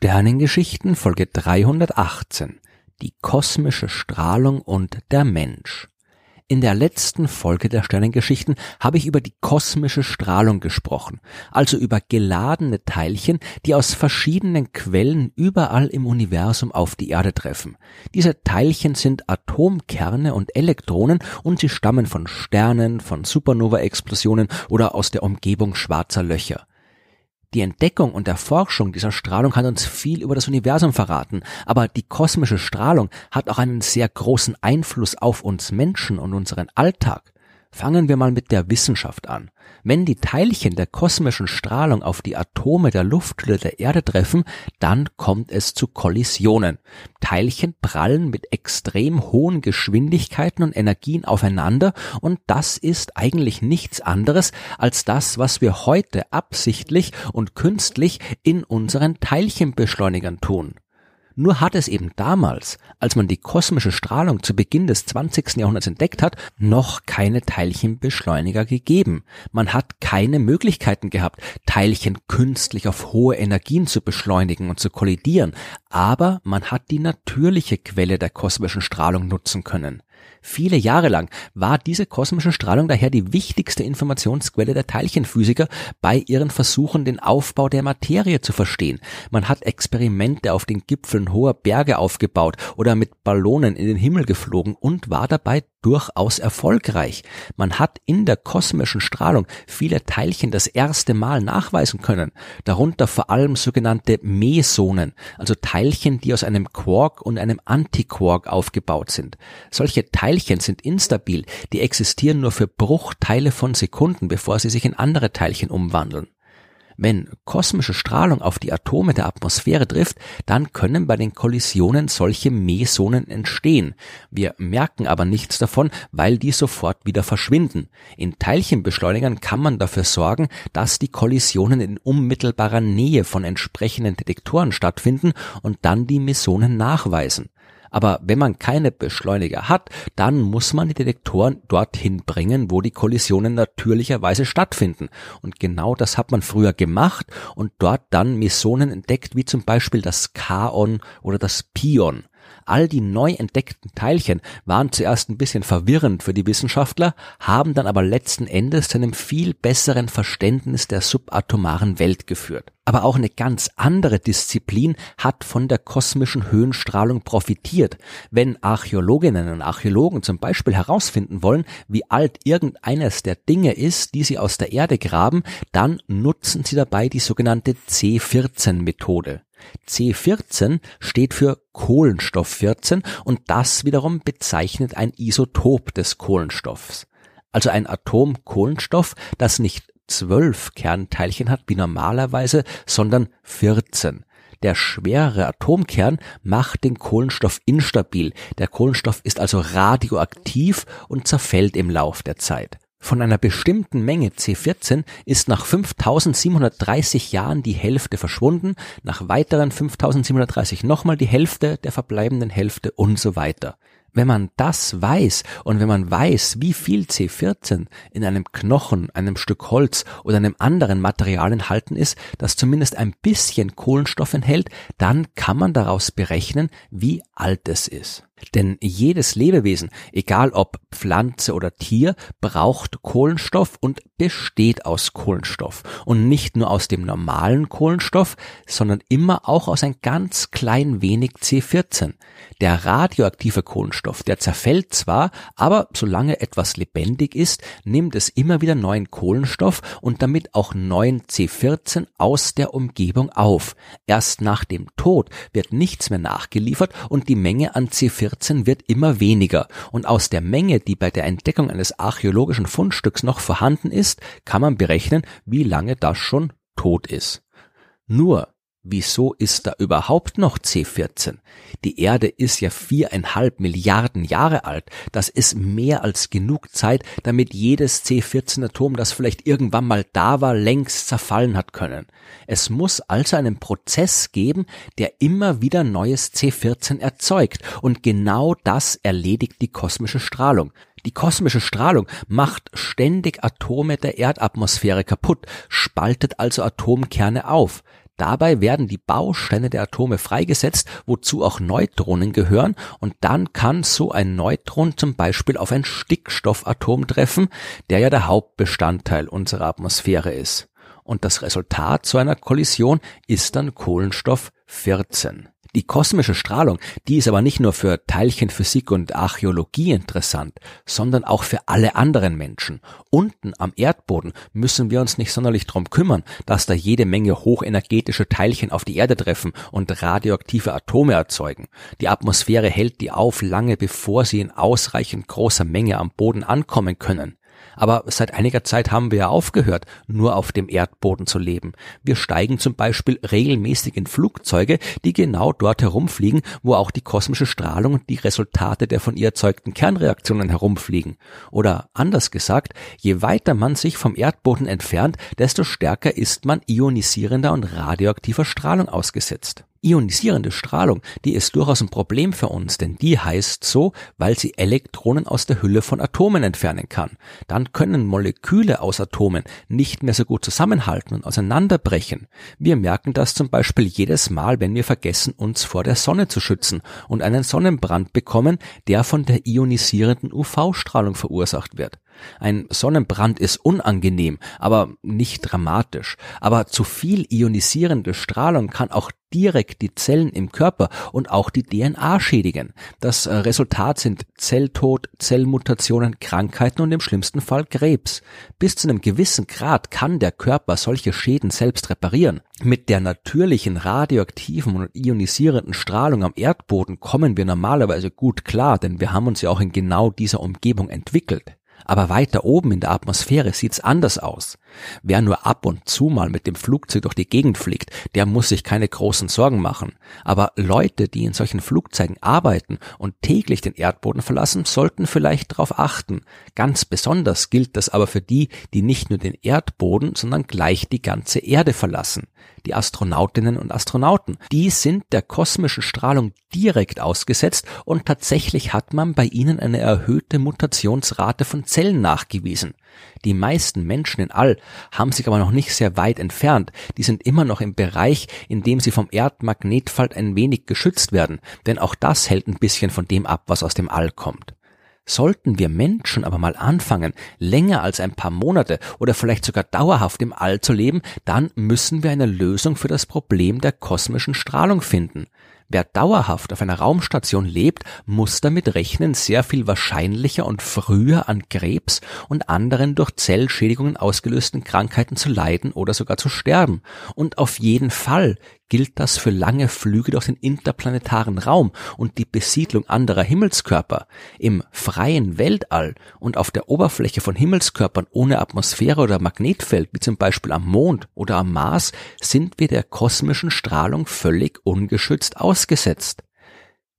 Sternengeschichten Folge 318 Die kosmische Strahlung und der Mensch. In der letzten Folge der Sternengeschichten habe ich über die kosmische Strahlung gesprochen, also über geladene Teilchen, die aus verschiedenen Quellen überall im Universum auf die Erde treffen. Diese Teilchen sind Atomkerne und Elektronen und sie stammen von Sternen, von Supernova-Explosionen oder aus der Umgebung schwarzer Löcher. Die Entdeckung und Erforschung dieser Strahlung hat uns viel über das Universum verraten, aber die kosmische Strahlung hat auch einen sehr großen Einfluss auf uns Menschen und unseren Alltag. Fangen wir mal mit der Wissenschaft an. Wenn die Teilchen der kosmischen Strahlung auf die Atome der Lufthülle der Erde treffen, dann kommt es zu Kollisionen. Teilchen prallen mit extrem hohen Geschwindigkeiten und Energien aufeinander und das ist eigentlich nichts anderes als das, was wir heute absichtlich und künstlich in unseren Teilchenbeschleunigern tun. Nur hat es eben damals, als man die kosmische Strahlung zu Beginn des 20. Jahrhunderts entdeckt hat, noch keine Teilchenbeschleuniger gegeben. Man hat keine Möglichkeiten gehabt, Teilchen künstlich auf hohe Energien zu beschleunigen und zu kollidieren, aber man hat die natürliche Quelle der kosmischen Strahlung nutzen können. Viele Jahre lang war diese kosmische Strahlung daher die wichtigste Informationsquelle der Teilchenphysiker bei ihren Versuchen, den Aufbau der Materie zu verstehen. Man hat Experimente auf den Gipfeln hoher Berge aufgebaut oder mit Ballonen in den Himmel geflogen und war dabei durchaus erfolgreich. Man hat in der kosmischen Strahlung viele Teilchen das erste Mal nachweisen können, darunter vor allem sogenannte Mesonen, also Teilchen, die aus einem Quark und einem Antiquark aufgebaut sind. Solche Teilchen sind instabil, die existieren nur für Bruchteile von Sekunden, bevor sie sich in andere Teilchen umwandeln. Wenn kosmische Strahlung auf die Atome der Atmosphäre trifft, dann können bei den Kollisionen solche Mesonen entstehen. Wir merken aber nichts davon, weil die sofort wieder verschwinden. In Teilchenbeschleunigern kann man dafür sorgen, dass die Kollisionen in unmittelbarer Nähe von entsprechenden Detektoren stattfinden und dann die Mesonen nachweisen. Aber wenn man keine Beschleuniger hat, dann muss man die Detektoren dorthin bringen, wo die Kollisionen natürlicherweise stattfinden. Und genau das hat man früher gemacht und dort dann Mesonen entdeckt, wie zum Beispiel das Kaon oder das Pion. All die neu entdeckten Teilchen waren zuerst ein bisschen verwirrend für die Wissenschaftler, haben dann aber letzten Endes zu einem viel besseren Verständnis der subatomaren Welt geführt. Aber auch eine ganz andere Disziplin hat von der kosmischen Höhenstrahlung profitiert. Wenn Archäologinnen und Archäologen zum Beispiel herausfinden wollen, wie alt irgendeines der Dinge ist, die sie aus der Erde graben, dann nutzen sie dabei die sogenannte C14-Methode. C14 steht für Kohlenstoff 14 und das wiederum bezeichnet ein Isotop des Kohlenstoffs. Also ein Atom Kohlenstoff, das nicht zwölf Kernteilchen hat wie normalerweise, sondern 14. Der schwere Atomkern macht den Kohlenstoff instabil. Der Kohlenstoff ist also radioaktiv und zerfällt im Lauf der Zeit. Von einer bestimmten Menge C14 ist nach 5730 Jahren die Hälfte verschwunden, nach weiteren 5730 nochmal die Hälfte der verbleibenden Hälfte und so weiter. Wenn man das weiß und wenn man weiß, wie viel C14 in einem Knochen, einem Stück Holz oder einem anderen Material enthalten ist, das zumindest ein bisschen Kohlenstoff enthält, dann kann man daraus berechnen, wie alt es ist. Denn jedes Lebewesen, egal ob Pflanze oder Tier, braucht Kohlenstoff und besteht aus Kohlenstoff. Und nicht nur aus dem normalen Kohlenstoff, sondern immer auch aus ein ganz klein wenig C14. Der radioaktive Kohlenstoff, der zerfällt zwar, aber solange etwas lebendig ist, nimmt es immer wieder neuen Kohlenstoff und damit auch neuen C14 aus der Umgebung auf. Erst nach dem Tod wird nichts mehr nachgeliefert und die Menge an C14 14 wird immer weniger und aus der Menge, die bei der Entdeckung eines archäologischen Fundstücks noch vorhanden ist, kann man berechnen, wie lange das schon tot ist. Nur Wieso ist da überhaupt noch C14? Die Erde ist ja viereinhalb Milliarden Jahre alt. Das ist mehr als genug Zeit, damit jedes C14-Atom, das vielleicht irgendwann mal da war, längst zerfallen hat können. Es muss also einen Prozess geben, der immer wieder neues C14 erzeugt. Und genau das erledigt die kosmische Strahlung. Die kosmische Strahlung macht ständig Atome der Erdatmosphäre kaputt, spaltet also Atomkerne auf. Dabei werden die Bausteine der Atome freigesetzt, wozu auch Neutronen gehören, und dann kann so ein Neutron zum Beispiel auf ein Stickstoffatom treffen, der ja der Hauptbestandteil unserer Atmosphäre ist. Und das Resultat zu einer Kollision ist dann Kohlenstoff 14. Die kosmische Strahlung, die ist aber nicht nur für Teilchenphysik und Archäologie interessant, sondern auch für alle anderen Menschen. Unten am Erdboden müssen wir uns nicht sonderlich drum kümmern, dass da jede Menge hochenergetische Teilchen auf die Erde treffen und radioaktive Atome erzeugen. Die Atmosphäre hält die auf lange bevor sie in ausreichend großer Menge am Boden ankommen können. Aber seit einiger Zeit haben wir ja aufgehört, nur auf dem Erdboden zu leben. Wir steigen zum Beispiel regelmäßig in Flugzeuge, die genau dort herumfliegen, wo auch die kosmische Strahlung und die Resultate der von ihr erzeugten Kernreaktionen herumfliegen. Oder anders gesagt, je weiter man sich vom Erdboden entfernt, desto stärker ist man ionisierender und radioaktiver Strahlung ausgesetzt. Ionisierende Strahlung, die ist durchaus ein Problem für uns, denn die heißt so, weil sie Elektronen aus der Hülle von Atomen entfernen kann. Dann können Moleküle aus Atomen nicht mehr so gut zusammenhalten und auseinanderbrechen. Wir merken das zum Beispiel jedes Mal, wenn wir vergessen, uns vor der Sonne zu schützen und einen Sonnenbrand bekommen, der von der ionisierenden UV-Strahlung verursacht wird. Ein Sonnenbrand ist unangenehm, aber nicht dramatisch. Aber zu viel ionisierende Strahlung kann auch direkt die Zellen im Körper und auch die DNA schädigen. Das äh, Resultat sind Zelltod, Zellmutationen, Krankheiten und im schlimmsten Fall Krebs. Bis zu einem gewissen Grad kann der Körper solche Schäden selbst reparieren. Mit der natürlichen radioaktiven und ionisierenden Strahlung am Erdboden kommen wir normalerweise gut klar, denn wir haben uns ja auch in genau dieser Umgebung entwickelt. Aber weiter oben in der Atmosphäre sieht's anders aus. Wer nur ab und zu mal mit dem Flugzeug durch die Gegend fliegt, der muss sich keine großen Sorgen machen. Aber Leute, die in solchen Flugzeugen arbeiten und täglich den Erdboden verlassen, sollten vielleicht darauf achten. Ganz besonders gilt das aber für die, die nicht nur den Erdboden, sondern gleich die ganze Erde verlassen. Die Astronautinnen und Astronauten, die sind der kosmischen Strahlung direkt ausgesetzt und tatsächlich hat man bei ihnen eine erhöhte Mutationsrate von Zellen nachgewiesen. Die meisten Menschen in All haben sich aber noch nicht sehr weit entfernt. Die sind immer noch im Bereich, in dem sie vom Erdmagnetfeld ein wenig geschützt werden, denn auch das hält ein bisschen von dem ab, was aus dem All kommt. Sollten wir Menschen aber mal anfangen, länger als ein paar Monate oder vielleicht sogar dauerhaft im All zu leben, dann müssen wir eine Lösung für das Problem der kosmischen Strahlung finden. Wer dauerhaft auf einer Raumstation lebt, muss damit rechnen, sehr viel wahrscheinlicher und früher an Krebs und anderen durch Zellschädigungen ausgelösten Krankheiten zu leiden oder sogar zu sterben. Und auf jeden Fall gilt das für lange Flüge durch den interplanetaren Raum und die Besiedlung anderer Himmelskörper. Im freien Weltall und auf der Oberfläche von Himmelskörpern ohne Atmosphäre oder Magnetfeld, wie zum Beispiel am Mond oder am Mars, sind wir der kosmischen Strahlung völlig ungeschützt ausgesetzt.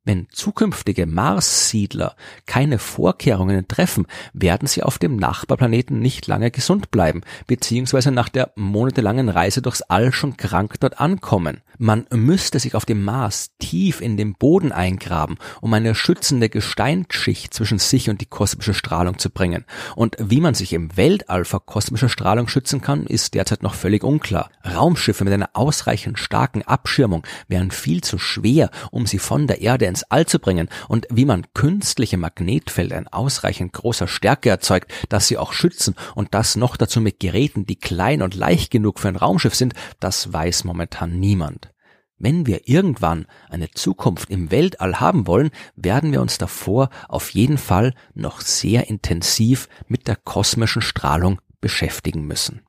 Wenn zukünftige Mars-Siedler keine Vorkehrungen treffen, werden sie auf dem Nachbarplaneten nicht lange gesund bleiben, beziehungsweise nach der monatelangen Reise durchs All schon krank dort ankommen. Man müsste sich auf dem Mars tief in den Boden eingraben, um eine schützende Gesteinsschicht zwischen sich und die kosmische Strahlung zu bringen. Und wie man sich im Weltall vor kosmischer Strahlung schützen kann, ist derzeit noch völlig unklar. Raumschiffe mit einer ausreichend starken Abschirmung wären viel zu schwer, um sie von der Erde ins All zu bringen. Und wie man künstliche Magnetfelder in ausreichend großer Stärke erzeugt, dass sie auch schützen und das noch dazu mit Geräten, die klein und leicht genug für ein Raumschiff sind, das weiß momentan niemand. Wenn wir irgendwann eine Zukunft im Weltall haben wollen, werden wir uns davor auf jeden Fall noch sehr intensiv mit der kosmischen Strahlung beschäftigen müssen.